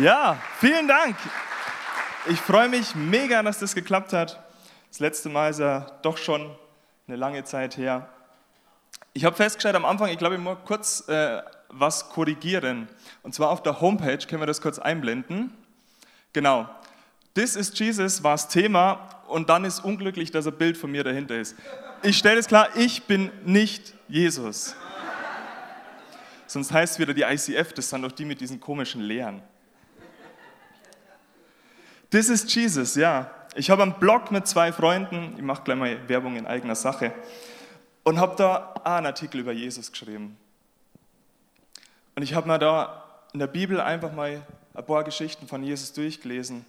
Ja, vielen Dank. Ich freue mich mega, dass das geklappt hat. Das letzte Mal ist ja doch schon eine lange Zeit her. Ich habe festgestellt am Anfang, ich glaube, ich muss kurz äh, was korrigieren. Und zwar auf der Homepage, können wir das kurz einblenden. Genau. This is Jesus war das Thema und dann ist unglücklich, dass ein Bild von mir dahinter ist. Ich stelle es klar, ich bin nicht Jesus. Sonst heißt es wieder die ICF, das sind doch die mit diesen komischen Lehren. This is Jesus, ja. Ich habe einen Blog mit zwei Freunden, ich mache gleich mal Werbung in eigener Sache, und habe da einen Artikel über Jesus geschrieben. Und ich habe mir da in der Bibel einfach mal ein paar Geschichten von Jesus durchgelesen.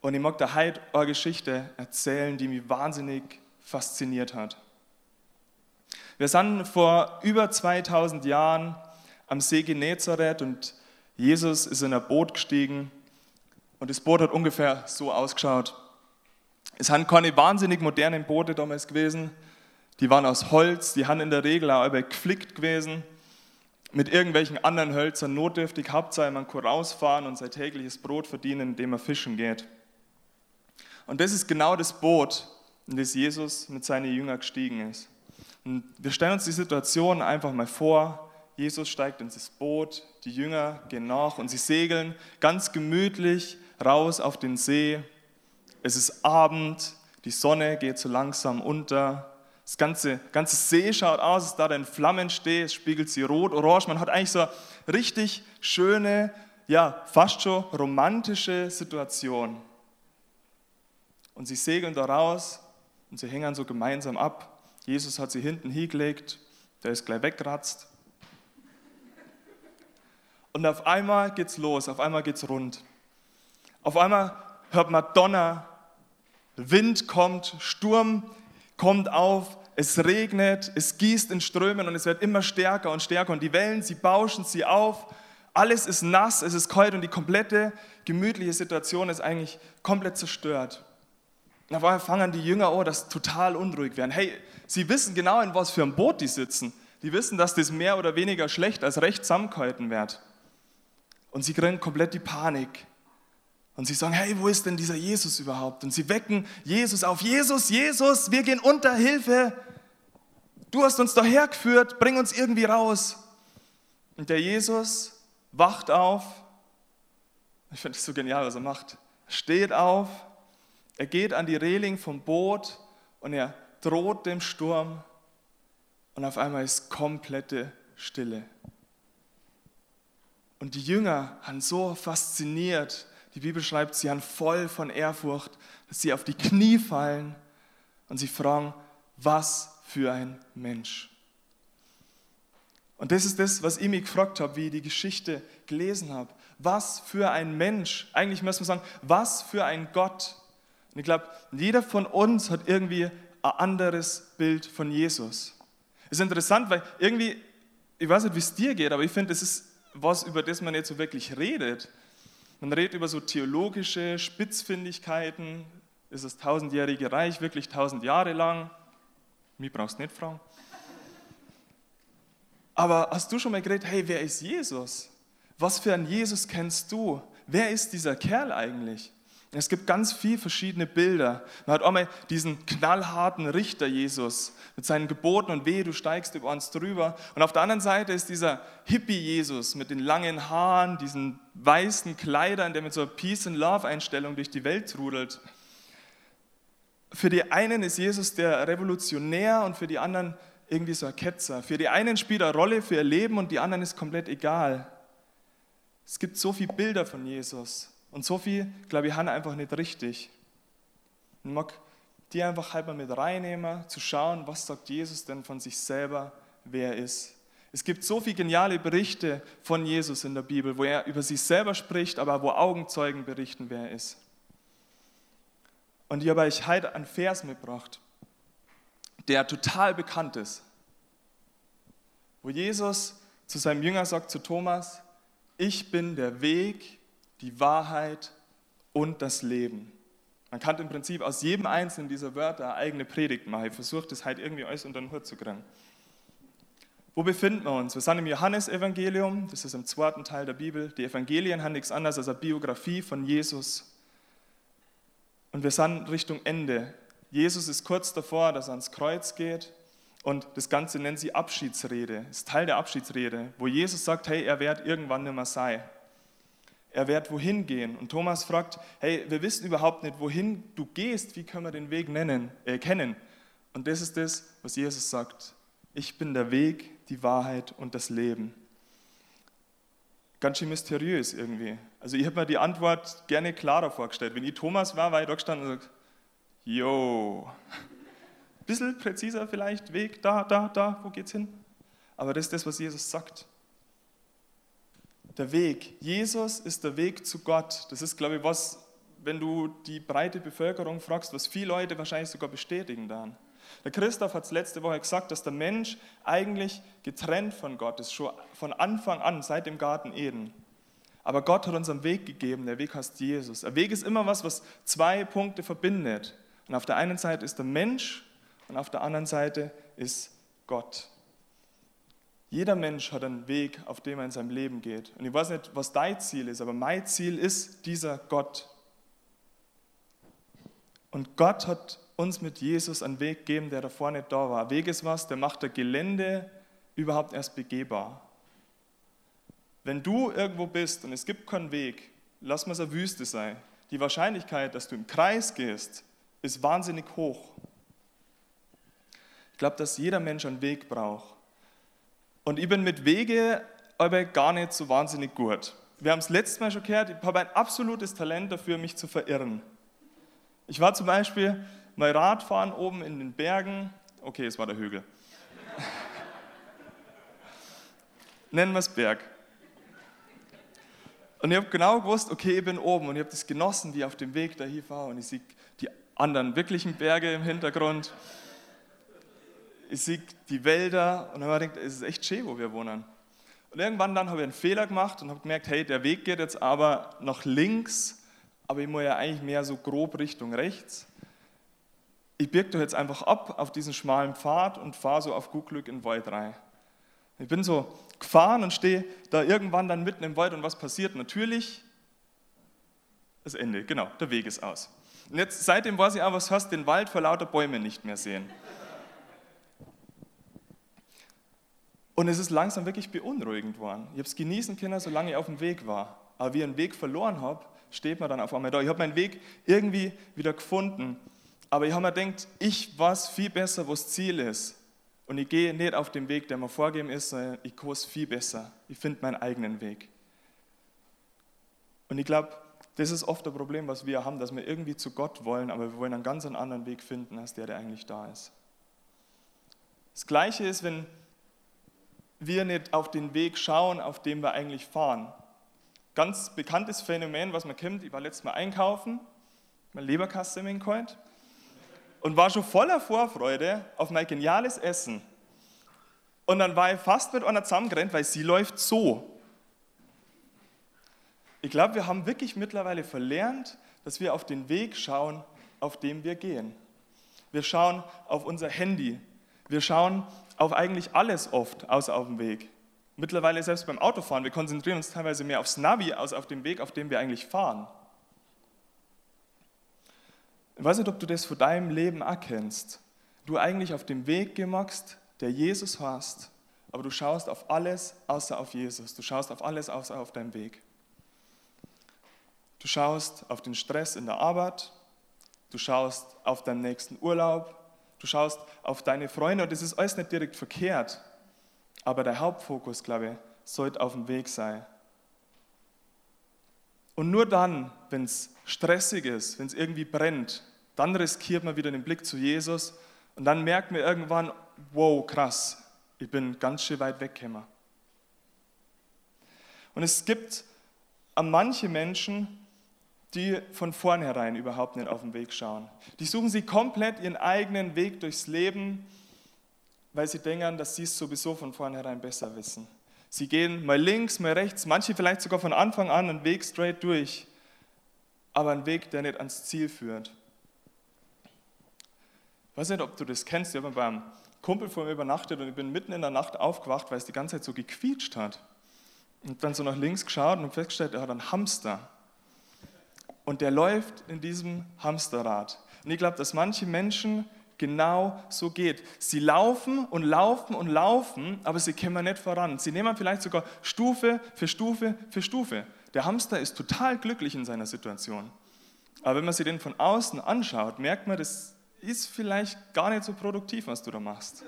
Und ich mag da heute eine Geschichte erzählen, die mich wahnsinnig fasziniert hat. Wir sind vor über 2000 Jahren am See Genezareth und Jesus ist in ein Boot gestiegen und das Boot hat ungefähr so ausgeschaut. Es haben keine wahnsinnig modernen Boote damals gewesen. Die waren aus Holz, die haben in der Regel auch geflickt gewesen. Mit irgendwelchen anderen Hölzern notdürftig. Hauptsache, man kann rausfahren und sein tägliches Brot verdienen, indem er fischen geht. Und das ist genau das Boot, in das Jesus mit seinen Jüngern gestiegen ist. Und wir stellen uns die Situation einfach mal vor. Jesus steigt ins Boot, die Jünger gehen nach und sie segeln ganz gemütlich raus auf den See. Es ist Abend, die Sonne geht so langsam unter. Das ganze, ganze See schaut aus, als da in Flammen steht, es spiegelt sie rot, orange. Man hat eigentlich so eine richtig schöne, ja, fast schon romantische Situation. Und sie segeln da raus und sie hängen so gemeinsam ab. Jesus hat sie hinten hingelegt, der ist gleich weggeratzt. Und auf einmal geht's los, auf einmal geht's rund. Auf einmal hört man Donner, Wind kommt, Sturm kommt auf, es regnet, es gießt in Strömen und es wird immer stärker und stärker und die Wellen, sie bauschen sie auf. Alles ist nass, es ist kalt und die komplette gemütliche Situation ist eigentlich komplett zerstört. Und auf einmal fangen die Jünger an, dass total unruhig werden. Hey, sie wissen genau, in was für einem Boot die sitzen. Die wissen, dass das mehr oder weniger schlecht als recht zusammengehalten wird. Und sie kriegen komplett die Panik. Und sie sagen, hey, wo ist denn dieser Jesus überhaupt? Und sie wecken Jesus auf. Jesus, Jesus, wir gehen unter, Hilfe. Du hast uns doch hergeführt, bring uns irgendwie raus. Und der Jesus wacht auf. Ich finde es so genial, was er macht. Steht auf, er geht an die Reling vom Boot und er droht dem Sturm. Und auf einmal ist komplette Stille. Und die Jünger haben so fasziniert die Bibel schreibt, sie haben voll von Ehrfurcht, dass sie auf die Knie fallen und sie fragen, was für ein Mensch. Und das ist das, was ich mich gefragt habe, wie ich die Geschichte gelesen habe. Was für ein Mensch. Eigentlich müssen wir sagen, was für ein Gott. Und ich glaube, jeder von uns hat irgendwie ein anderes Bild von Jesus. Es ist interessant, weil irgendwie, ich weiß nicht, wie es dir geht, aber ich finde, es ist was, über das man nicht so wirklich redet. Man redet über so theologische Spitzfindigkeiten. Ist das tausendjährige Reich wirklich tausend Jahre lang? Mich brauchst du nicht fragen. Aber hast du schon mal geredet, hey, wer ist Jesus? Was für einen Jesus kennst du? Wer ist dieser Kerl eigentlich? Es gibt ganz viele verschiedene Bilder. Man hat auch mal diesen knallharten Richter Jesus mit seinen Geboten und weh, du steigst über uns drüber. Und auf der anderen Seite ist dieser Hippie Jesus mit den langen Haaren, diesen weißen Kleidern, der mit so einer Peace and Love Einstellung durch die Welt trudelt. Für die einen ist Jesus der Revolutionär und für die anderen irgendwie so ein Ketzer. Für die einen spielt er Rolle für ihr Leben und die anderen ist komplett egal. Es gibt so viele Bilder von Jesus. Und so viel, glaube ich, haben einfach nicht richtig. Ich mag die einfach halt mal mit reinnehmen, zu schauen, was sagt Jesus denn von sich selber, wer er ist. Es gibt so viele geniale Berichte von Jesus in der Bibel, wo er über sich selber spricht, aber wo Augenzeugen berichten, wer er ist. Und ich habe euch heute einen Vers mitgebracht, der total bekannt ist, wo Jesus zu seinem Jünger sagt, zu Thomas, ich bin der Weg, die Wahrheit und das Leben. Man kann im Prinzip aus jedem einzelnen dieser Wörter eine eigene Predigt machen. Ich versuche das halt irgendwie alles unter den Hut zu kriegen. Wo befinden wir uns? Wir sind im Johannesevangelium, das ist im zweiten Teil der Bibel. Die Evangelien haben nichts anderes als eine Biografie von Jesus. Und wir sind Richtung Ende. Jesus ist kurz davor, dass er ans Kreuz geht. Und das Ganze nennt sie Abschiedsrede, ist Teil der Abschiedsrede, wo Jesus sagt, hey, er wird irgendwann nicht mehr sein. Er wird wohin gehen. Und Thomas fragt, hey, wir wissen überhaupt nicht, wohin du gehst, wie können wir den Weg nennen, äh, kennen? Und das ist das, was Jesus sagt. Ich bin der Weg, die Wahrheit und das Leben. Ganz schön mysteriös irgendwie. Also ich habe mir die Antwort gerne klarer vorgestellt. Wenn ich Thomas war, war ich da gestanden und gesagt, jo, bisschen präziser vielleicht, Weg, da, da, da, wo geht's hin? Aber das ist das, was Jesus sagt. Der Weg. Jesus ist der Weg zu Gott. Das ist, glaube ich, was, wenn du die breite Bevölkerung fragst, was viele Leute wahrscheinlich sogar bestätigen dann. Der Christoph hat es letzte Woche gesagt, dass der Mensch eigentlich getrennt von Gott ist, schon von Anfang an, seit dem Garten Eden. Aber Gott hat uns einen Weg gegeben, der Weg heißt Jesus. Der Weg ist immer was, was zwei Punkte verbindet. Und auf der einen Seite ist der Mensch und auf der anderen Seite ist Gott. Jeder Mensch hat einen Weg, auf dem er in seinem Leben geht. Und ich weiß nicht, was dein Ziel ist, aber mein Ziel ist dieser Gott. Und Gott hat uns mit Jesus einen Weg gegeben, der davor nicht da war. Ein Weg ist was, der macht das Gelände überhaupt erst begehbar. Wenn du irgendwo bist und es gibt keinen Weg, lass mal es eine Wüste sein. Die Wahrscheinlichkeit, dass du im Kreis gehst, ist wahnsinnig hoch. Ich glaube, dass jeder Mensch einen Weg braucht. Und ich bin mit Wege aber gar nicht so wahnsinnig gut. Wir haben es letztes Mal schon gehört, ich habe ein absolutes Talent dafür, mich zu verirren. Ich war zum Beispiel mal Radfahren oben in den Bergen. Okay, es war der Hügel. Nennen wir es Berg. Und ich habe genau gewusst, okay, ich bin oben und ich habe das genossen, wie ich auf dem Weg dahin war und ich sehe die anderen wirklichen Berge im Hintergrund ich sehe die Wälder und dann habe ich gedacht, es ist echt schön, wo wir wohnen. Und irgendwann dann habe ich einen Fehler gemacht und habe gemerkt, hey, der Weg geht jetzt aber nach links, aber ich muss ja eigentlich mehr so grob Richtung rechts. Ich birge doch jetzt einfach ab auf diesen schmalen Pfad und fahre so auf gut Glück in den Wald rein. Ich bin so gefahren und stehe da irgendwann dann mitten im Wald und was passiert? Natürlich das Ende, genau, der Weg ist aus. Und jetzt seitdem weiß ich auch, was heißt, den Wald vor lauter Bäumen nicht mehr sehen. Und es ist langsam wirklich beunruhigend worden. Ich habe es genießen können, solange ich auf dem Weg war. Aber wie ich einen Weg verloren habe, steht man dann auf einmal da. Ich habe meinen Weg irgendwie wieder gefunden. Aber ich habe mir gedacht, ich weiß viel besser, wo das Ziel ist. Und ich gehe nicht auf den Weg, der mir vorgegeben ist, sondern ich es viel besser. Ich finde meinen eigenen Weg. Und ich glaube, das ist oft das Problem, was wir haben, dass wir irgendwie zu Gott wollen, aber wir wollen einen ganz anderen Weg finden, als der, der eigentlich da ist. Das Gleiche ist, wenn wir nicht auf den Weg schauen, auf dem wir eigentlich fahren. Ganz bekanntes Phänomen, was man kennt, ich war letztes Mal einkaufen, mein Leberkasse im Inkoint und war schon voller Vorfreude auf mein geniales Essen. Und dann war ich fast mit einer zusammengerannt, weil sie läuft so. Ich glaube, wir haben wirklich mittlerweile verlernt, dass wir auf den Weg schauen, auf dem wir gehen. Wir schauen auf unser Handy. Wir schauen auf eigentlich alles oft, außer auf dem Weg. Mittlerweile selbst beim Autofahren, wir konzentrieren uns teilweise mehr aufs Navi als auf den Weg, auf dem wir eigentlich fahren. Ich weiß nicht, ob du das von deinem Leben erkennst. Du eigentlich auf dem Weg gemachst, der Jesus hast, aber du schaust auf alles außer auf Jesus. Du schaust auf alles außer auf deinem Weg. Du schaust auf den Stress in der Arbeit, du schaust auf deinen nächsten Urlaub, Du schaust auf deine Freunde und das ist alles nicht direkt verkehrt. Aber der Hauptfokus, glaube ich, sollte auf dem Weg sein. Und nur dann, wenn es stressig ist, wenn es irgendwie brennt, dann riskiert man wieder den Blick zu Jesus und dann merkt man irgendwann, wow, krass, ich bin ganz schön weit weggekommen. Und es gibt manche Menschen, die von vornherein überhaupt nicht auf den Weg schauen. Die suchen sie komplett ihren eigenen Weg durchs Leben, weil sie denken, dass sie es sowieso von vornherein besser wissen. Sie gehen mal links, mal rechts, manche vielleicht sogar von Anfang an einen Weg straight durch, aber einen Weg, der nicht ans Ziel führt. Ich weiß nicht, ob du das kennst, ich habe beim Kumpel von mir übernachtet und ich bin mitten in der Nacht aufgewacht, weil es die ganze Zeit so gequietscht hat. Und dann so nach links geschaut und festgestellt, er hat einen Hamster. Und der läuft in diesem Hamsterrad. Und ich glaube, dass manche Menschen genau so geht. Sie laufen und laufen und laufen, aber sie kommen nicht voran. Sie nehmen vielleicht sogar Stufe für Stufe für Stufe. Der Hamster ist total glücklich in seiner Situation. Aber wenn man sich den von außen anschaut, merkt man, das ist vielleicht gar nicht so produktiv, was du da machst.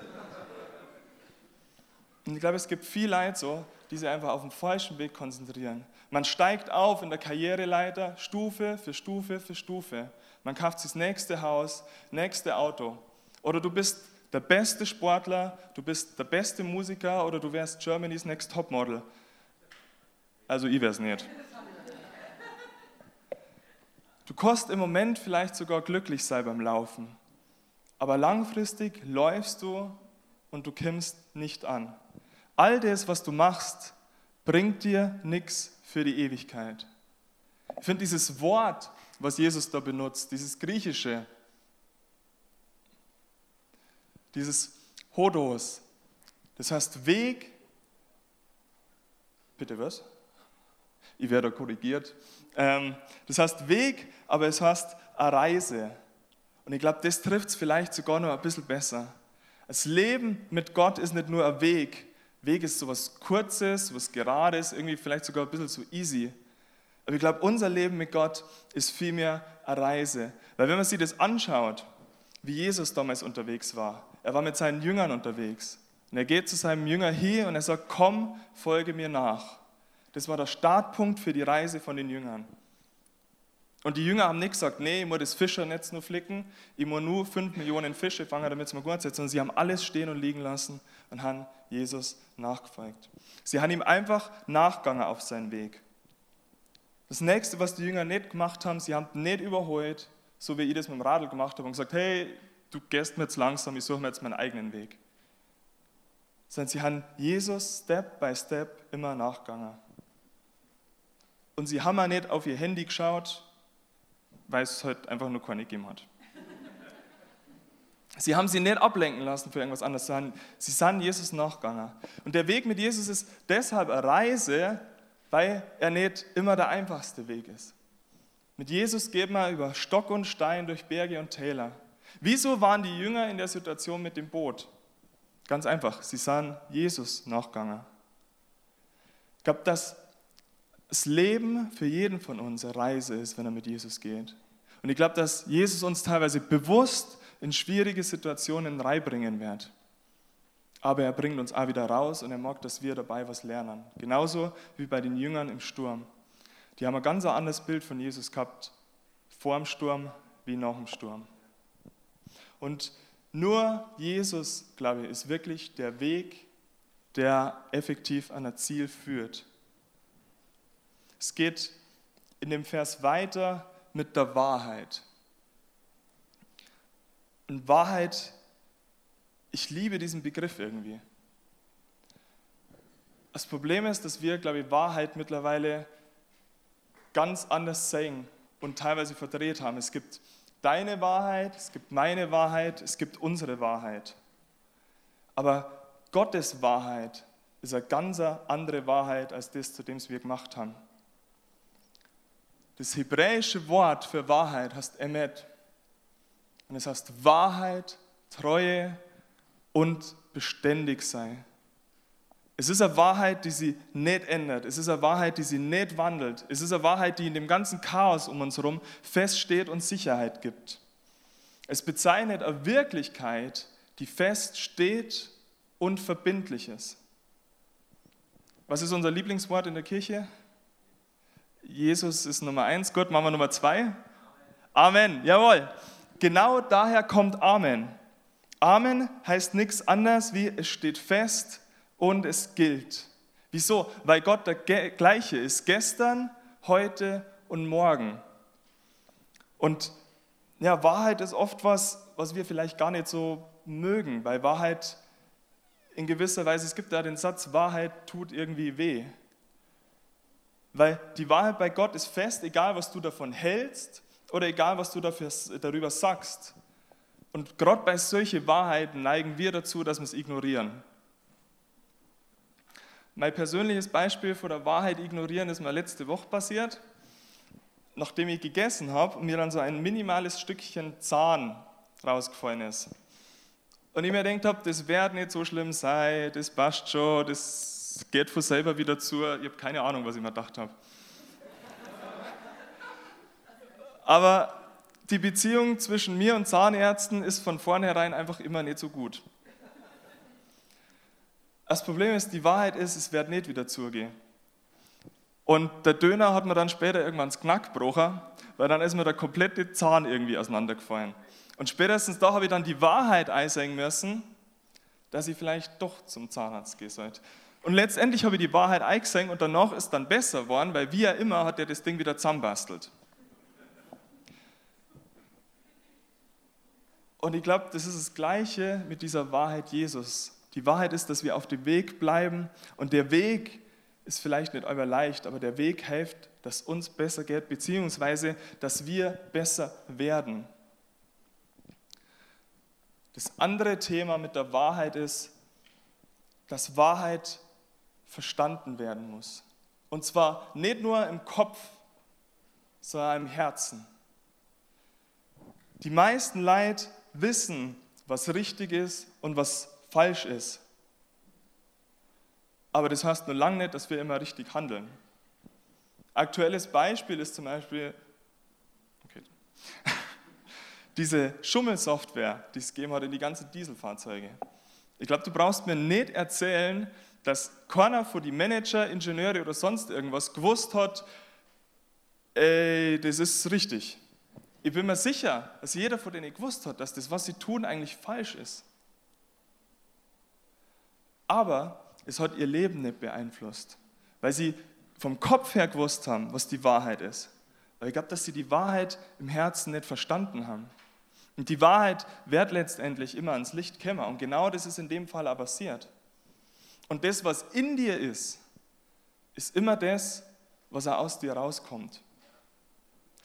Und ich glaube, es gibt viel Leid so, die sich einfach auf den falschen Weg konzentrieren. Man steigt auf in der Karriereleiter Stufe für Stufe für Stufe. Man kauft sich das nächste Haus, nächste Auto. Oder du bist der beste Sportler, du bist der beste Musiker oder du wärst Germany's Next Topmodel. Also ich wär's nicht. Du kannst im Moment vielleicht sogar glücklich sein beim Laufen, aber langfristig läufst du und du kommst nicht an. All das, was du machst, bringt dir nichts für die Ewigkeit. Ich finde dieses Wort, was Jesus da benutzt, dieses griechische, dieses Hodos, das heißt Weg, bitte was? Ich werde korrigiert. Ähm, das heißt Weg, aber es heißt eine Reise. Und ich glaube, das trifft es vielleicht sogar noch ein bisschen besser. Das Leben mit Gott ist nicht nur ein Weg. Weg ist so was Kurzes, was Gerades, irgendwie vielleicht sogar ein bisschen zu easy. Aber ich glaube, unser Leben mit Gott ist vielmehr eine Reise. Weil wenn man sich das anschaut, wie Jesus damals unterwegs war, er war mit seinen Jüngern unterwegs. Und er geht zu seinem Jünger hier und er sagt, komm, folge mir nach. Das war der Startpunkt für die Reise von den Jüngern. Und die Jünger haben nicht gesagt, nee, ich muss das Fischernetz nur flicken, ich muss nur fünf Millionen Fische fangen, damit es mir gut setzt, sondern sie haben alles stehen und liegen lassen und haben Jesus nachgefolgt. Sie haben ihm einfach nachgegangen auf seinen Weg. Das nächste, was die Jünger nicht gemacht haben, sie haben nicht überholt, so wie ich das mit dem Radl gemacht habe und gesagt, hey, du gehst mir jetzt langsam, ich suche mir jetzt meinen eigenen Weg. Sondern sie haben Jesus Step by Step immer nachgegangen. Und sie haben auch nicht auf ihr Handy geschaut, weil es halt einfach nur keine gegeben hat. Sie haben sie nicht ablenken lassen für irgendwas anderes, sondern sie sind Jesus nachgegangen. Und der Weg mit Jesus ist deshalb eine Reise, weil er nicht immer der einfachste Weg ist. Mit Jesus geht man über Stock und Stein durch Berge und Täler. Wieso waren die Jünger in der Situation mit dem Boot? Ganz einfach, sie sahen Jesus nachgegangen. Ich glaube, dass das Leben für jeden von uns eine Reise ist, wenn er mit Jesus geht. Und ich glaube, dass Jesus uns teilweise bewusst in schwierige Situationen reinbringen wird. Aber er bringt uns auch wieder raus und er mag, dass wir dabei was lernen. Genauso wie bei den Jüngern im Sturm. Die haben ein ganz anderes Bild von Jesus gehabt, vor dem Sturm wie nach dem Sturm. Und nur Jesus, glaube ich, ist wirklich der Weg, der effektiv an ein Ziel führt. Es geht in dem Vers weiter mit der Wahrheit. Und Wahrheit, ich liebe diesen Begriff irgendwie. Das Problem ist, dass wir, glaube ich, Wahrheit mittlerweile ganz anders sehen und teilweise verdreht haben. Es gibt deine Wahrheit, es gibt meine Wahrheit, es gibt unsere Wahrheit. Aber Gottes Wahrheit ist eine ganz andere Wahrheit als das, zu dem wir gemacht haben. Das hebräische Wort für Wahrheit heißt Emet. Und es heißt Wahrheit, Treue und beständig sein. Es ist eine Wahrheit, die sie nicht ändert. Es ist eine Wahrheit, die sie nicht wandelt. Es ist eine Wahrheit, die in dem ganzen Chaos um uns herum feststeht und Sicherheit gibt. Es bezeichnet eine Wirklichkeit, die feststeht und verbindlich ist. Was ist unser Lieblingswort in der Kirche? Jesus ist Nummer eins, Gott machen wir Nummer zwei. Amen, jawohl. Genau daher kommt Amen. Amen heißt nichts anderes wie es steht fest und es gilt. Wieso? Weil Gott der gleiche ist, gestern, heute und morgen. Und ja, Wahrheit ist oft was, was wir vielleicht gar nicht so mögen, weil Wahrheit in gewisser Weise, es gibt da den Satz, Wahrheit tut irgendwie weh. Weil die Wahrheit bei Gott ist fest, egal was du davon hältst oder egal was du dafür, darüber sagst. Und gerade bei solchen Wahrheiten neigen wir dazu, dass wir es ignorieren. Mein persönliches Beispiel von der Wahrheit ignorieren ist mir letzte Woche passiert, nachdem ich gegessen habe und mir dann so ein minimales Stückchen Zahn rausgefallen ist. Und ich mir gedacht habe, das wird nicht so schlimm sein, das passt schon, das geht von selber wieder zu. Ich habe keine Ahnung, was ich mir gedacht habe. Aber die Beziehung zwischen mir und Zahnärzten ist von vornherein einfach immer nicht so gut. Das Problem ist, die Wahrheit ist, es wird nicht wieder zugehen. Und der Döner hat mir dann später irgendwann das Knack gebrochen, weil dann ist mir der komplette Zahn irgendwie auseinandergefallen. Und spätestens da habe ich dann die Wahrheit einsehen müssen, dass ich vielleicht doch zum Zahnarzt gehen sollte. Und letztendlich habe ich die Wahrheit eingesehen und danach ist dann besser geworden, weil wie er immer hat er das Ding wieder zusammenbastelt. Und ich glaube, das ist das Gleiche mit dieser Wahrheit Jesus. Die Wahrheit ist, dass wir auf dem Weg bleiben und der Weg ist vielleicht nicht euer leicht, aber der Weg hilft, dass uns besser geht, beziehungsweise dass wir besser werden. Das andere Thema mit der Wahrheit ist, dass Wahrheit verstanden werden muss. Und zwar nicht nur im Kopf, sondern im Herzen. Die meisten Leid wissen, was richtig ist und was falsch ist. Aber das heißt nur lange nicht, dass wir immer richtig handeln. Aktuelles Beispiel ist zum Beispiel okay, diese Schummelsoftware, die es gegeben hat in die ganzen Dieselfahrzeuge. Ich glaube, du brauchst mir nicht erzählen, dass keiner von die Manager, Ingenieure oder sonst irgendwas gewusst hat, ey, das ist richtig. Ich bin mir sicher, dass jeder von denen gewusst hat, dass das, was sie tun, eigentlich falsch ist. Aber es hat ihr Leben nicht beeinflusst, weil sie vom Kopf her gewusst haben, was die Wahrheit ist. Weil ich glaube, dass sie die Wahrheit im Herzen nicht verstanden haben. Und die Wahrheit wird letztendlich immer ans Licht kommen. Und genau das ist in dem Fall aber passiert. Und das, was in dir ist, ist immer das, was aus dir rauskommt.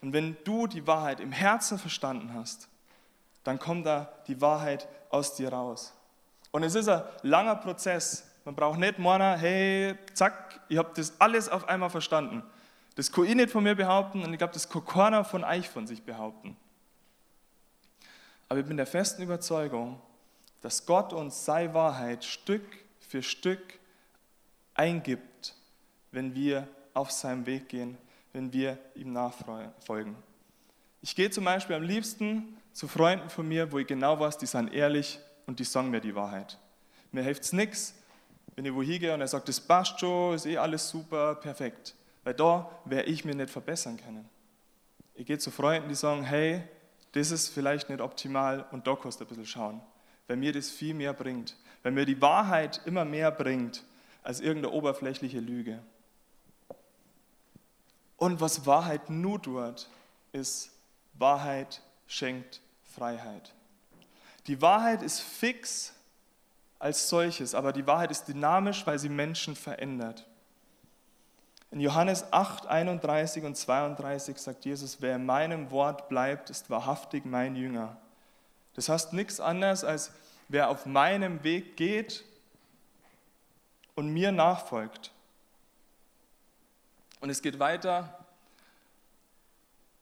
Und wenn du die Wahrheit im Herzen verstanden hast, dann kommt da die Wahrheit aus dir raus. Und es ist ein langer Prozess. Man braucht nicht morgen, hey, zack, ich habe das alles auf einmal verstanden. Das kann ich nicht von mir behaupten und ich glaube, das kann keiner von euch von sich behaupten. Aber ich bin der festen Überzeugung, dass Gott uns seine Wahrheit Stück für Stück eingibt, wenn wir auf seinem Weg gehen wenn wir ihm nachfolgen. Ich gehe zum Beispiel am liebsten zu Freunden von mir, wo ich genau weiß, die sind ehrlich und die sagen mir die Wahrheit. Mir hilft es nichts, wenn ich wohin gehe und er sagt, das passt schon, ist eh alles super, perfekt. Weil da werde ich mir nicht verbessern können. Ich gehe zu Freunden, die sagen, hey, das ist vielleicht nicht optimal und da kannst du ein bisschen schauen. Weil mir das viel mehr bringt. Weil mir die Wahrheit immer mehr bringt als irgendeine oberflächliche Lüge. Und was Wahrheit nur tut, ist, Wahrheit schenkt Freiheit. Die Wahrheit ist fix als solches, aber die Wahrheit ist dynamisch, weil sie Menschen verändert. In Johannes 8, 31 und 32 sagt Jesus, wer in meinem Wort bleibt, ist wahrhaftig mein Jünger. Das heißt nichts anderes, als wer auf meinem Weg geht und mir nachfolgt. Und es geht weiter.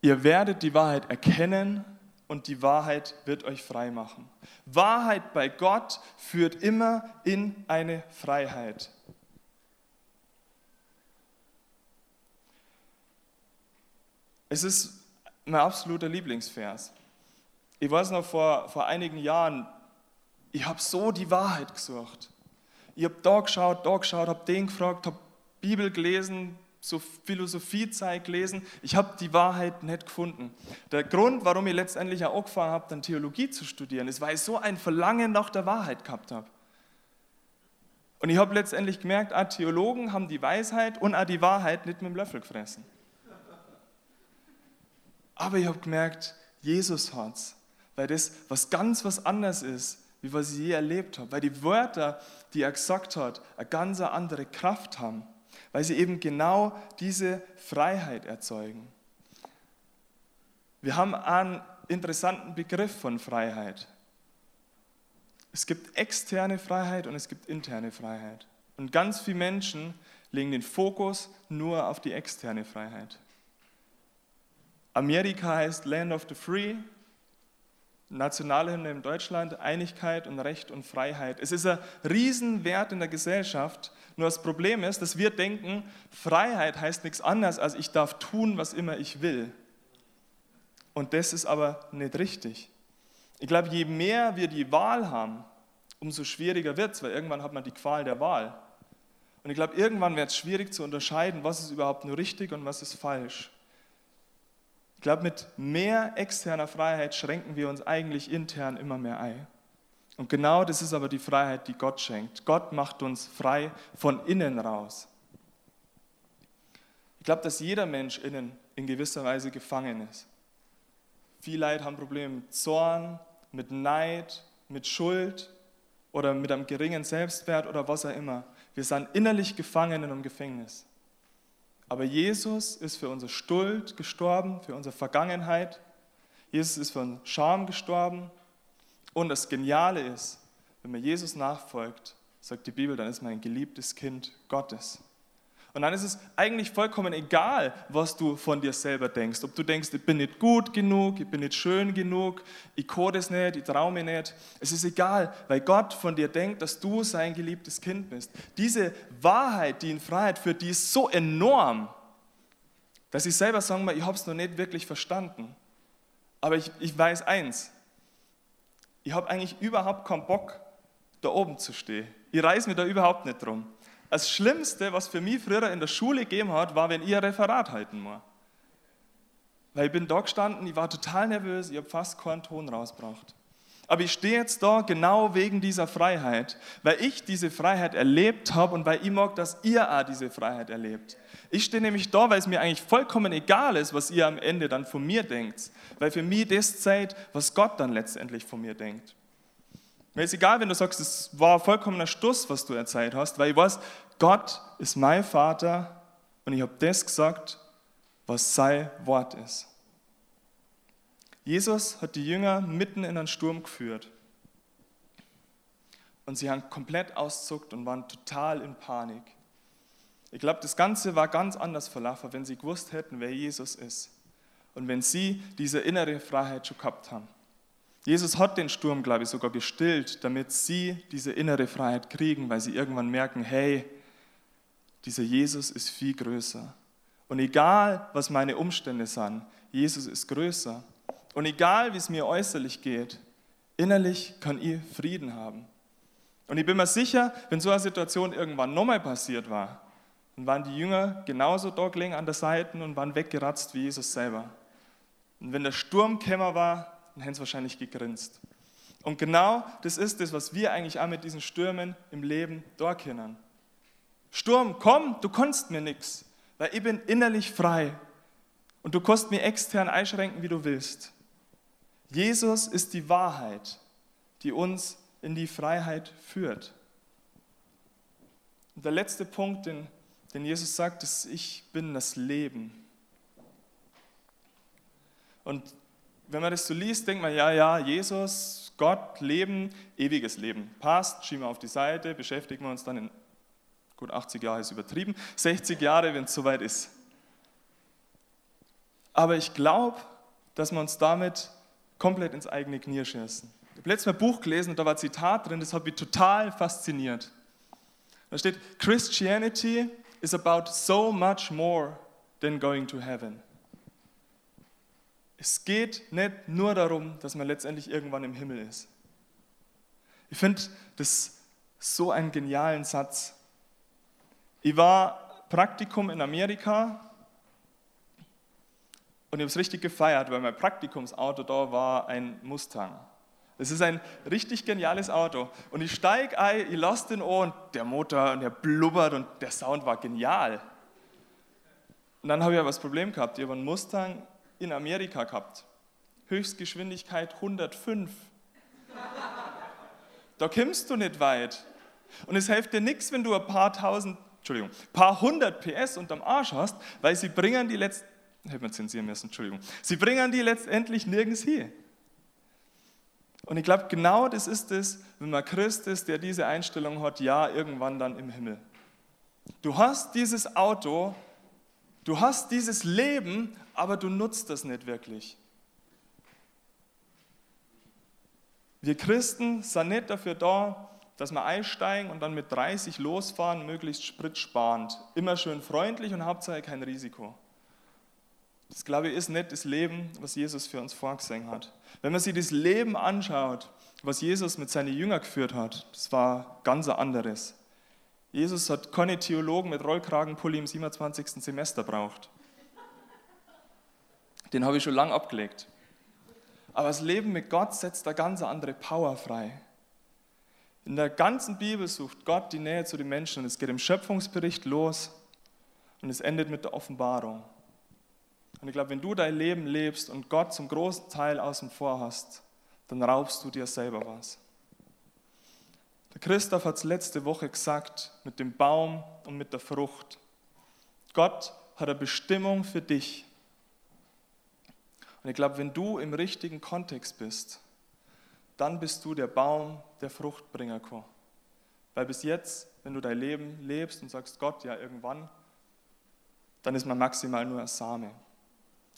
Ihr werdet die Wahrheit erkennen und die Wahrheit wird euch frei machen. Wahrheit bei Gott führt immer in eine Freiheit. Es ist mein absoluter Lieblingsvers. Ich weiß noch vor, vor einigen Jahren, ich habe so die Wahrheit gesucht. Ich habe da geschaut, da geschaut, habe den gefragt, habe Bibel gelesen, so Philosophiezeit gelesen. Ich habe die Wahrheit nicht gefunden. Der Grund, warum ich letztendlich auch angefangen habe, dann Theologie zu studieren, ist, weil ich so ein Verlangen nach der Wahrheit gehabt habe. Und ich habe letztendlich gemerkt, auch Theologen haben die Weisheit und auch die Wahrheit nicht mit dem Löffel gefressen. Aber ich habe gemerkt, Jesus hat es, weil das was ganz was anderes ist, wie was ich je erlebt habe. Weil die Wörter, die er gesagt hat, eine ganz andere Kraft haben weil sie eben genau diese Freiheit erzeugen. Wir haben einen interessanten Begriff von Freiheit. Es gibt externe Freiheit und es gibt interne Freiheit. Und ganz viele Menschen legen den Fokus nur auf die externe Freiheit. Amerika heißt Land of the Free, Nationalhymne in Deutschland, Einigkeit und Recht und Freiheit. Es ist ein Riesenwert in der Gesellschaft. Nur das Problem ist, dass wir denken, Freiheit heißt nichts anderes, als ich darf tun, was immer ich will. Und das ist aber nicht richtig. Ich glaube, je mehr wir die Wahl haben, umso schwieriger wird es, weil irgendwann hat man die Qual der Wahl. Und ich glaube, irgendwann wird es schwierig zu unterscheiden, was ist überhaupt nur richtig und was ist falsch. Ich glaube, mit mehr externer Freiheit schränken wir uns eigentlich intern immer mehr ein. Und genau das ist aber die Freiheit, die Gott schenkt. Gott macht uns frei von innen raus. Ich glaube, dass jeder Mensch innen in gewisser Weise gefangen ist. Viele Leute haben Probleme mit Zorn, mit Neid, mit Schuld oder mit einem geringen Selbstwert oder was auch immer. Wir sind innerlich gefangen in einem Gefängnis. Aber Jesus ist für unsere Schuld gestorben, für unsere Vergangenheit. Jesus ist für unseren Scham gestorben. Und das Geniale ist, wenn man Jesus nachfolgt, sagt die Bibel, dann ist man ein geliebtes Kind Gottes. Und dann ist es eigentlich vollkommen egal, was du von dir selber denkst. Ob du denkst, ich bin nicht gut genug, ich bin nicht schön genug, ich code es nicht, ich traue mir nicht. Es ist egal, weil Gott von dir denkt, dass du sein geliebtes Kind bist. Diese Wahrheit, die in Freiheit führt, die ist so enorm, dass ich selber sagen muss, ich habe es noch nicht wirklich verstanden. Aber ich, ich weiß eins, ich habe eigentlich überhaupt keinen Bock, da oben zu stehen. Ich reiße mich da überhaupt nicht drum. Das Schlimmste, was für mich früher in der Schule gegeben hat, war, wenn ich ein Referat halten muss. Weil ich bin da gestanden, ich war total nervös, ich habe fast keinen Ton rausgebracht. Aber ich stehe jetzt da genau wegen dieser Freiheit, weil ich diese Freiheit erlebt habe und weil ich mag, dass ihr auch diese Freiheit erlebt. Ich stehe nämlich da, weil es mir eigentlich vollkommen egal ist, was ihr am Ende dann von mir denkt. Weil für mich das zeigt, was Gott dann letztendlich von mir denkt. Mir ist egal, wenn du sagst, es war vollkommener Stuss, was du erzählt hast, weil ich weiß, Gott ist mein Vater und ich habe das gesagt, was sein Wort ist. Jesus hat die Jünger mitten in einen Sturm geführt. Und sie haben komplett auszuckt und waren total in Panik. Ich glaube, das Ganze war ganz anders verlaufen, wenn sie gewusst hätten, wer Jesus ist. Und wenn sie diese innere Freiheit schon gehabt haben. Jesus hat den Sturm, glaube ich, sogar gestillt, damit sie diese innere Freiheit kriegen, weil sie irgendwann merken, hey, dieser Jesus ist viel größer. Und egal, was meine Umstände sind, Jesus ist größer. Und egal, wie es mir äußerlich geht, innerlich kann ich Frieden haben. Und ich bin mir sicher, wenn so eine Situation irgendwann nochmal passiert war, dann waren die Jünger genauso da an der Seite und waren weggeratzt wie Jesus selber. Und wenn der Sturm kämmer war, dann hätten sie wahrscheinlich gegrinst. Und genau das ist es, was wir eigentlich auch mit diesen Stürmen im Leben da kennen. Sturm, komm, du kannst mir nichts, weil ich bin innerlich frei und du kannst mir extern einschränken, wie du willst. Jesus ist die Wahrheit, die uns in die Freiheit führt. Und der letzte Punkt, den, den Jesus sagt, ist, ich bin das Leben. Und wenn man das so liest, denkt man, ja, ja, Jesus, Gott, Leben, ewiges Leben. Passt, schieben wir auf die Seite, beschäftigen wir uns dann in, gut, 80 Jahre ist übertrieben, 60 Jahre, wenn es soweit ist. Aber ich glaube, dass wir uns damit komplett ins eigene Knie schießen. Ich habe letztes Mal ein Buch gelesen und da war ein Zitat drin, das hat mich total fasziniert. Da steht, Christianity is about so much more than going to heaven. Es geht nicht nur darum, dass man letztendlich irgendwann im Himmel ist. Ich finde das so einen genialen Satz. Ich war Praktikum in Amerika und ich habe es richtig gefeiert, weil mein Praktikumsauto da war ein Mustang. Es ist ein richtig geniales Auto. Und ich steige ein, ich lasse den Ohr und der Motor und der blubbert und der Sound war genial. Und dann habe ich aber das Problem gehabt, ich habe einen Mustang in Amerika gehabt. Höchstgeschwindigkeit 105. Da kommst du nicht weit. Und es hilft dir nichts, wenn du ein paar tausend, Entschuldigung, paar hundert PS unterm Arsch hast, weil sie bringen die letzt, hätte man zensieren müssen, Entschuldigung, sie bringen die letztendlich nirgends hier. Und ich glaube, genau das ist es, wenn man Christ ist, der diese Einstellung hat, ja, irgendwann dann im Himmel. Du hast dieses Auto, du hast dieses Leben, aber du nutzt das nicht wirklich. Wir Christen sind nicht dafür da, dass wir einsteigen und dann mit 30 losfahren, möglichst spritsparend. Immer schön freundlich und Hauptsache kein Risiko. Das glaube ich ist nicht das Leben, was Jesus für uns vorgesehen hat. Wenn man sich das Leben anschaut, was Jesus mit seinen Jüngern geführt hat, das war ganz anderes. Jesus hat keine Theologen mit Rollkragenpulli im 27. Semester braucht. Den habe ich schon lange abgelegt. Aber das Leben mit Gott setzt eine ganz andere Power frei. In der ganzen Bibel sucht Gott die Nähe zu den Menschen und es geht im Schöpfungsbericht los und es endet mit der Offenbarung. Und ich glaube, wenn du dein Leben lebst und Gott zum großen Teil außen vor hast, dann raubst du dir selber was. Christoph hat es letzte Woche gesagt mit dem Baum und mit der Frucht. Gott hat eine Bestimmung für dich. Und ich glaube, wenn du im richtigen Kontext bist, dann bist du der Baum, der Frucht bringen kann. Weil bis jetzt, wenn du dein Leben lebst und sagst Gott, ja irgendwann, dann ist man maximal nur ein Same.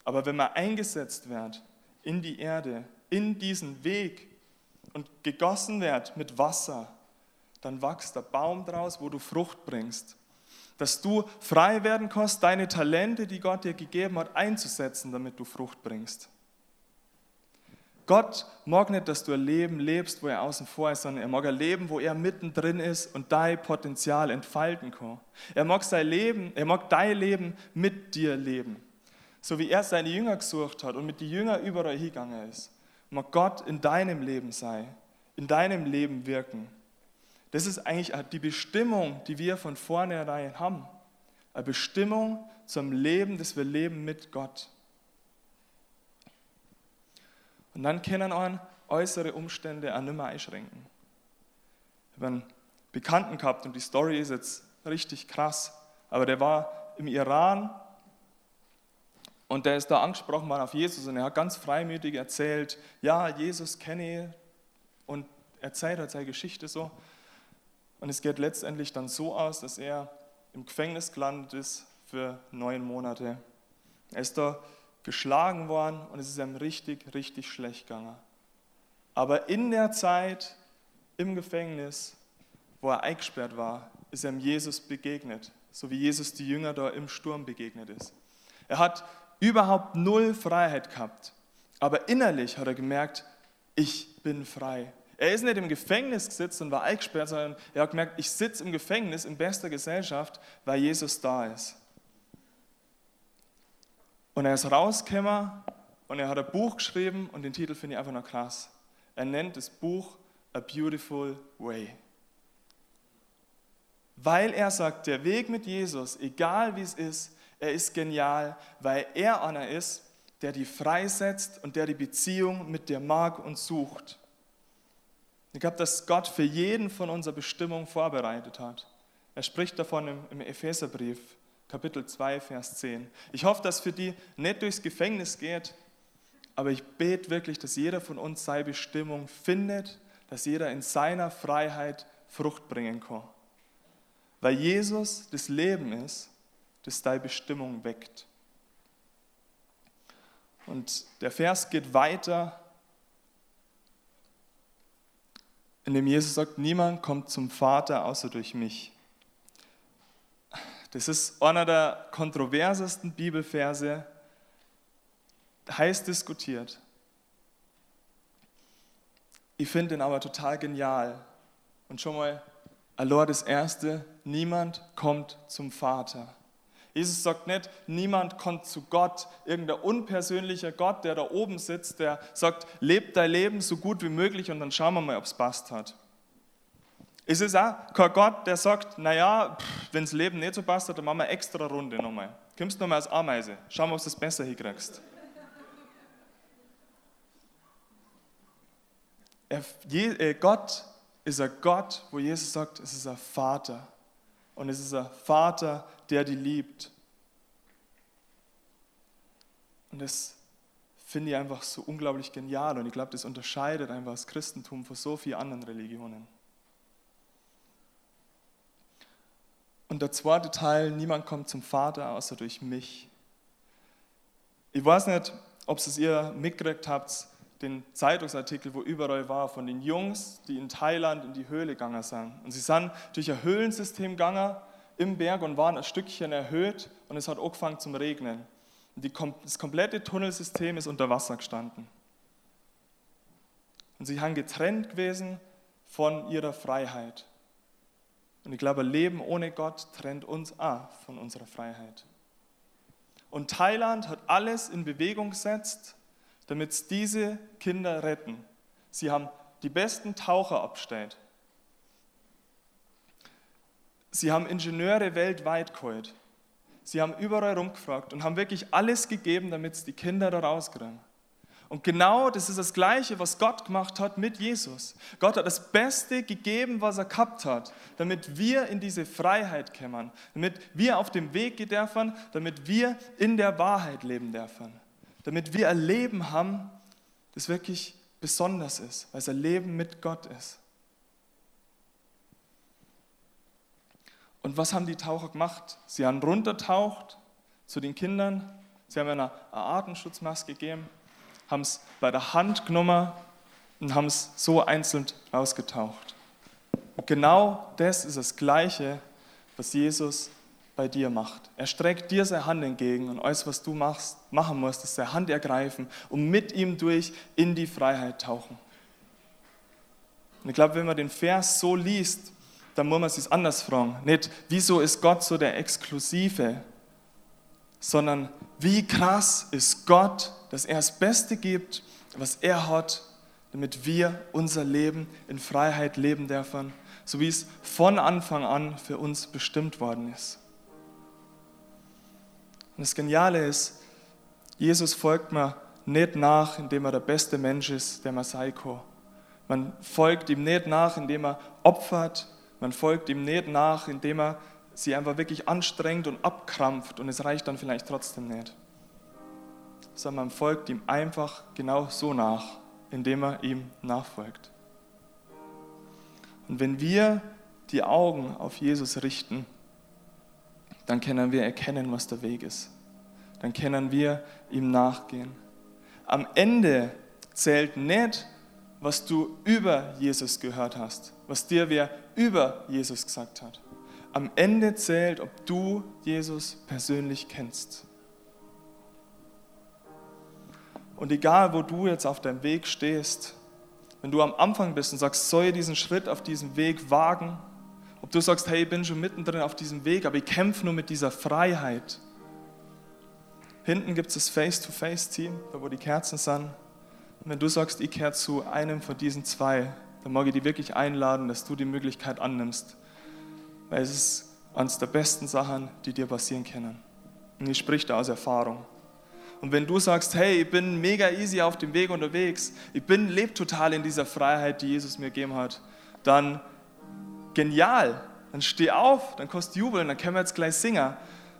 Aber wenn man eingesetzt wird in die Erde, in diesen Weg und gegossen wird mit Wasser, dann wächst der Baum draus, wo du Frucht bringst. Dass du frei werden kannst, deine Talente, die Gott dir gegeben hat, einzusetzen, damit du Frucht bringst. Gott mag nicht, dass du ein Leben lebst, wo er außen vor ist, sondern er mag ein Leben, wo er mittendrin ist und dein Potenzial entfalten kann. Er mag sein Leben, er mag dein Leben mit dir leben. So wie er seine Jünger gesucht hat und mit den Jüngern überall hingegangen ist, mag Gott in deinem Leben sein, in deinem Leben wirken. Das ist eigentlich die Bestimmung, die wir von vornherein haben. Eine Bestimmung zum Leben, das wir leben mit Gott. Und dann können auch äußere Umstände auch nicht mehr einschränken. Ich habe einen Bekannten gehabt und die Story ist jetzt richtig krass, aber der war im Iran und der ist da angesprochen worden auf Jesus und er hat ganz freimütig erzählt, ja, Jesus kenne ich und erzählt halt seine Geschichte so. Und es geht letztendlich dann so aus, dass er im Gefängnis gelandet ist für neun Monate. Er ist da geschlagen worden und es ist ihm richtig, richtig schlecht gegangen. Aber in der Zeit im Gefängnis, wo er eingesperrt war, ist ihm Jesus begegnet, so wie Jesus die Jünger da im Sturm begegnet ist. Er hat überhaupt null Freiheit gehabt. Aber innerlich hat er gemerkt, ich bin frei. Er ist nicht im Gefängnis gesetzt und war eingesperrt, sondern er hat gemerkt, ich sitze im Gefängnis in bester Gesellschaft, weil Jesus da ist. Und er ist rausgekommen und er hat ein Buch geschrieben und den Titel finde ich einfach noch krass. Er nennt das Buch A Beautiful Way. Weil er sagt, der Weg mit Jesus, egal wie es ist, er ist genial, weil er einer ist, der die freisetzt und der die Beziehung mit dir mag und sucht. Ich glaube, dass Gott für jeden von unserer Bestimmung vorbereitet hat. Er spricht davon im, Epheserbrief, Kapitel 2, Vers 10. Ich hoffe, dass für die nicht durchs Gefängnis geht, aber ich bete wirklich, dass jeder von uns seine Bestimmung findet, dass jeder in seiner Freiheit Frucht bringen kann. Weil Jesus das Leben ist das deine Bestimmung weckt. Und der Vers geht weiter, in dem Jesus sagt, niemand kommt zum Vater außer durch mich. Das ist einer der kontroversesten Bibelverse, heiß diskutiert. Ich finde ihn aber total genial. Und schon mal, allein das Erste, niemand kommt zum Vater. Jesus sagt nicht, niemand kommt zu Gott, irgendein unpersönlicher Gott, der da oben sitzt, der sagt, lebt dein Leben so gut wie möglich und dann schauen wir mal, ob es passt hat. Es ist auch kein Gott, der sagt, naja, wenn das Leben nicht so passt hat, dann machen wir eine extra Runde nochmal. Kommst nochmal als Ameise, schauen wir, ob du das besser hinkriegst. Äh, Gott ist ein Gott, wo Jesus sagt, es ist ein Vater. Und es ist ein Vater, der die liebt. Und das finde ich einfach so unglaublich genial und ich glaube, das unterscheidet einfach das Christentum von so vielen anderen Religionen. Und der zweite Teil, niemand kommt zum Vater außer durch mich. Ich weiß nicht, ob es ihr mitgekriegt habt, den Zeitungsartikel, wo überall war, von den Jungs, die in Thailand in die Höhle gegangen sind. Und sie sind durch ein Höhlensystem gegangen im Berg und waren ein Stückchen erhöht und es hat angefangen zum Regnen. Die, das komplette Tunnelsystem ist unter Wasser gestanden. Und sie haben getrennt gewesen von ihrer Freiheit. Und ich glaube, Leben ohne Gott trennt uns auch von unserer Freiheit. Und Thailand hat alles in Bewegung gesetzt, damit diese Kinder retten. Sie haben die besten Taucher abgestellt. Sie haben Ingenieure weltweit geholt. Sie haben überall rumgefragt und haben wirklich alles gegeben, damit es die Kinder da rauskriegen. Und genau das ist das Gleiche, was Gott gemacht hat mit Jesus. Gott hat das Beste gegeben, was er gehabt hat, damit wir in diese Freiheit kommen, damit wir auf dem Weg gehen dürfen, damit wir in der Wahrheit leben dürfen, damit wir ein Leben haben, das wirklich besonders ist, weil es ein Leben mit Gott ist. Und was haben die Taucher gemacht? Sie haben runtertaucht zu den Kindern, sie haben eine Atemschutzmaske gegeben haben es bei der Hand genommen und haben es so einzeln ausgetaucht. Und genau das ist das Gleiche, was Jesus bei dir macht. Er streckt dir seine Hand entgegen und alles, was du machst, machen musst, ist seine Hand ergreifen und mit ihm durch in die Freiheit tauchen. Und ich glaube, wenn man den Vers so liest, dann muss man sich anders fragen. Nicht, wieso ist Gott so der Exklusive, sondern wie krass ist Gott, dass er das Beste gibt, was er hat, damit wir unser Leben in Freiheit leben dürfen, so wie es von Anfang an für uns bestimmt worden ist. Und das Geniale ist, Jesus folgt mir nicht nach, indem er der beste Mensch ist, der man sein kann. Man folgt ihm nicht nach, indem er opfert. Man folgt ihm nicht nach, indem er sie einfach wirklich anstrengt und abkrampft und es reicht dann vielleicht trotzdem nicht. Sondern man folgt ihm einfach genau so nach, indem er ihm nachfolgt. Und wenn wir die Augen auf Jesus richten, dann können wir erkennen, was der Weg ist. Dann können wir ihm nachgehen. Am Ende zählt nicht, was du über Jesus gehört hast, was dir wer über Jesus gesagt hat am Ende zählt, ob du Jesus persönlich kennst. Und egal, wo du jetzt auf deinem Weg stehst, wenn du am Anfang bist und sagst, soll ich diesen Schritt auf diesem Weg wagen, du sagst, hey, ich bin schon mittendrin auf diesem Weg, aber ich kämpfe nur mit dieser Freiheit. Hinten gibt es das Face-to-Face-Team, da wo die Kerzen sind. Und wenn du sagst, ich kehre zu einem von diesen zwei, dann mag ich dich wirklich einladen, dass du die Möglichkeit annimmst, weil es ist eines der besten Sachen, die dir passieren können. Und ich spreche da aus Erfahrung. Und wenn du sagst, hey, ich bin mega easy auf dem Weg unterwegs, ich bin, lebe total in dieser Freiheit, die Jesus mir gegeben hat, dann genial, dann steh auf, dann kannst du jubeln, dann können wir jetzt gleich singen,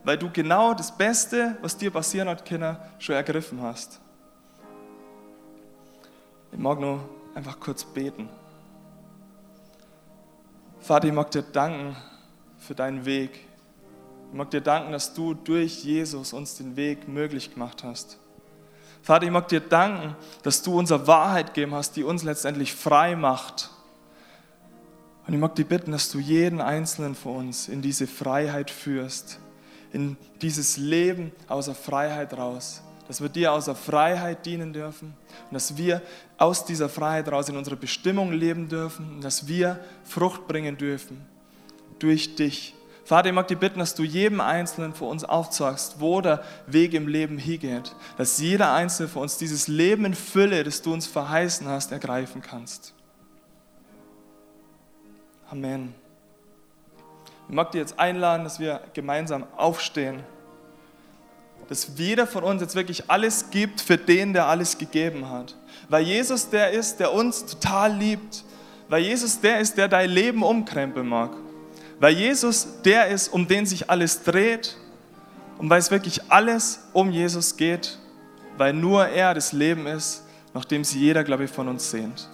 weil du genau das Beste, was dir passieren hat, Kinder, schon ergriffen hast. Ich mag nur einfach kurz beten. Vater, ich mag dir danken, für deinen Weg. Ich mag dir danken, dass du durch Jesus uns den Weg möglich gemacht hast. Vater, ich mag dir danken, dass du unsere Wahrheit gegeben hast, die uns letztendlich frei macht. Und ich mag dir bitten, dass du jeden einzelnen von uns in diese Freiheit führst, in dieses Leben aus der Freiheit raus, dass wir dir aus der Freiheit dienen dürfen und dass wir aus dieser Freiheit raus in unserer Bestimmung leben dürfen und dass wir Frucht bringen dürfen durch dich. Vater, ich mag dich bitten, dass du jedem Einzelnen von uns aufzeigst, wo der Weg im Leben hingeht. Dass jeder Einzelne von uns dieses Leben in Fülle, das du uns verheißen hast, ergreifen kannst. Amen. Ich mag dir jetzt einladen, dass wir gemeinsam aufstehen. Dass jeder von uns jetzt wirklich alles gibt für den, der alles gegeben hat. Weil Jesus der ist, der uns total liebt. Weil Jesus der ist, der dein Leben umkrempeln mag. Weil Jesus der ist, um den sich alles dreht und weil es wirklich alles um Jesus geht, weil nur er das Leben ist, nach dem sich jeder, glaube ich, von uns sehnt.